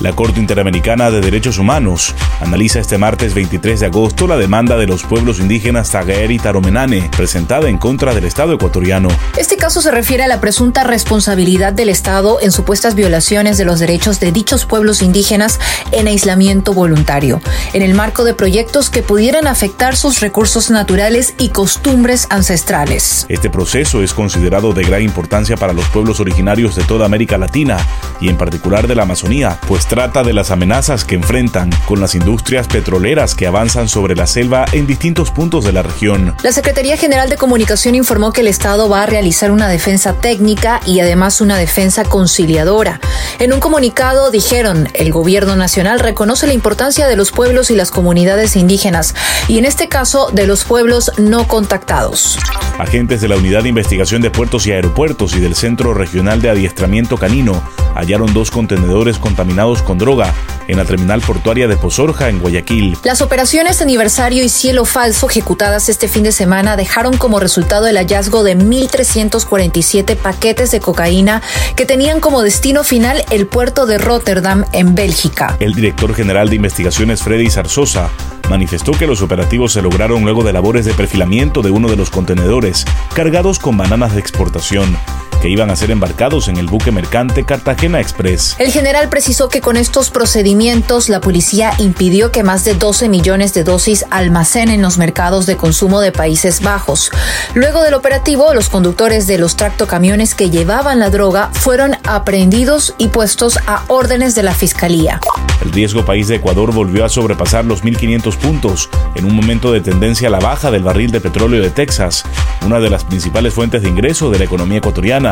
La Corte Interamericana de Derechos Humanos analiza este martes 23 de agosto la demanda de los pueblos indígenas Tagaer y Taromenane, presentada en contra del Estado ecuatoriano. Este caso se refiere a la presunta responsabilidad del Estado en supuestas violaciones de los derechos de dichos pueblos indígenas en aislamiento voluntario, en el marco de proyectos que pudieran afectar sus recursos naturales y costumbres ancestrales. Este proceso es considerado de gran importancia para los pueblos originarios de toda América Latina y en particular de la Amazonía, pues trata de las amenazas que enfrentan con las industrias petroleras que avanzan sobre la selva en distintos puntos de la región. La Secretaría General de Comunicación informó que el Estado va a realizar una defensa técnica y además una defensa conciliadora. En un comunicado dijeron, el gobierno nacional reconoce la importancia de los pueblos y las comunidades indígenas y en este caso de los pueblos no contactados. Agentes de la Unidad de Investigación de Puertos y Aeropuertos y del Centro Regional de Adiestramiento Canino hallaron dos contenedores contaminados con droga en la terminal portuaria de Pozorja, en Guayaquil. Las operaciones aniversario y cielo falso ejecutadas este fin de semana dejaron como resultado el hallazgo de 1.347 paquetes de cocaína que tenían como destino final el puerto de Rotterdam, en Bélgica. El director general de investigaciones, Freddy Zarzosa, manifestó que los operativos se lograron luego de labores de perfilamiento de uno de los contenedores cargados con bananas de exportación que iban a ser embarcados en el buque mercante Cartagena Express. El general precisó que con estos procedimientos la policía impidió que más de 12 millones de dosis almacenen los mercados de consumo de Países Bajos. Luego del operativo, los conductores de los tractocamiones que llevaban la droga fueron aprehendidos y puestos a órdenes de la Fiscalía. El riesgo país de Ecuador volvió a sobrepasar los 1.500 puntos en un momento de tendencia a la baja del barril de petróleo de Texas, una de las principales fuentes de ingreso de la economía ecuatoriana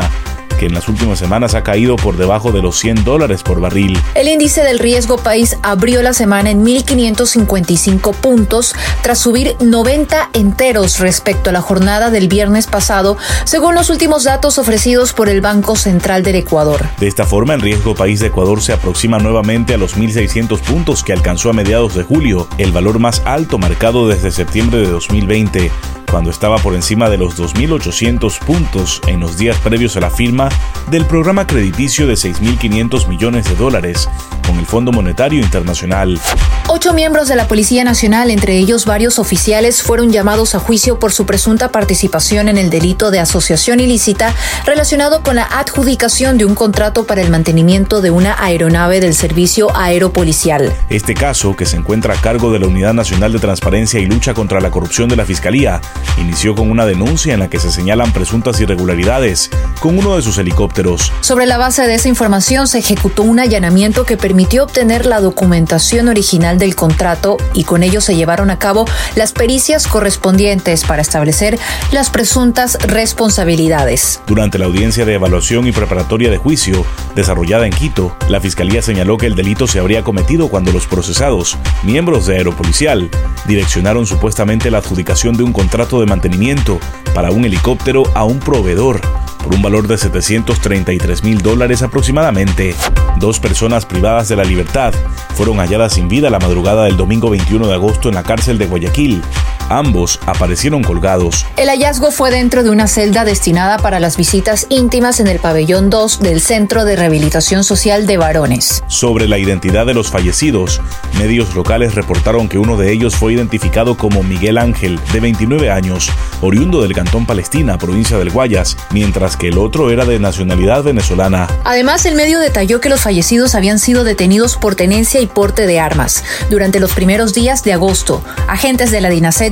que en las últimas semanas ha caído por debajo de los 100 dólares por barril. El índice del riesgo país abrió la semana en 1.555 puntos tras subir 90 enteros respecto a la jornada del viernes pasado, según los últimos datos ofrecidos por el Banco Central del Ecuador. De esta forma, el riesgo país de Ecuador se aproxima nuevamente a los 1.600 puntos que alcanzó a mediados de julio, el valor más alto marcado desde septiembre de 2020 cuando estaba por encima de los 2.800 puntos en los días previos a la firma del programa crediticio de 6.500 millones de dólares con el Fondo Monetario Internacional. Ocho miembros de la Policía Nacional, entre ellos varios oficiales, fueron llamados a juicio por su presunta participación en el delito de asociación ilícita relacionado con la adjudicación de un contrato para el mantenimiento de una aeronave del Servicio Aeropolicial. Este caso, que se encuentra a cargo de la Unidad Nacional de Transparencia y Lucha contra la Corrupción de la Fiscalía, inició con una denuncia en la que se señalan presuntas irregularidades con uno de sus helicópteros. Sobre la base de esa información se ejecutó un allanamiento que permitió obtener la documentación original del contrato y con ello se llevaron a cabo las pericias correspondientes para establecer las presuntas responsabilidades. Durante la audiencia de evaluación y preparatoria de juicio desarrollada en Quito, la Fiscalía señaló que el delito se habría cometido cuando los procesados, miembros de Aeropolicial, direccionaron supuestamente la adjudicación de un contrato de mantenimiento para un helicóptero a un proveedor por un valor de 733 mil dólares aproximadamente. Dos personas privadas de la libertad fueron halladas sin vida la madrugada del domingo 21 de agosto en la cárcel de Guayaquil. Ambos aparecieron colgados. El hallazgo fue dentro de una celda destinada para las visitas íntimas en el pabellón 2 del Centro de Rehabilitación Social de Varones. Sobre la identidad de los fallecidos, medios locales reportaron que uno de ellos fue identificado como Miguel Ángel, de 29 años, oriundo del Cantón Palestina, provincia del Guayas, mientras que el otro era de nacionalidad venezolana. Además, el medio detalló que los fallecidos habían sido detenidos por tenencia y porte de armas. Durante los primeros días de agosto, agentes de la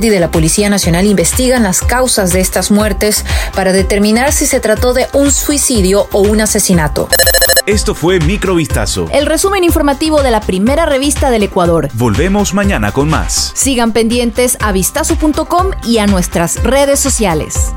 DINASET de la Policía Nacional investigan las causas de estas muertes para determinar si se trató de un suicidio o un asesinato. Esto fue Microvistazo. El resumen informativo de la primera revista del Ecuador. Volvemos mañana con más. Sigan pendientes a vistazo.com y a nuestras redes sociales.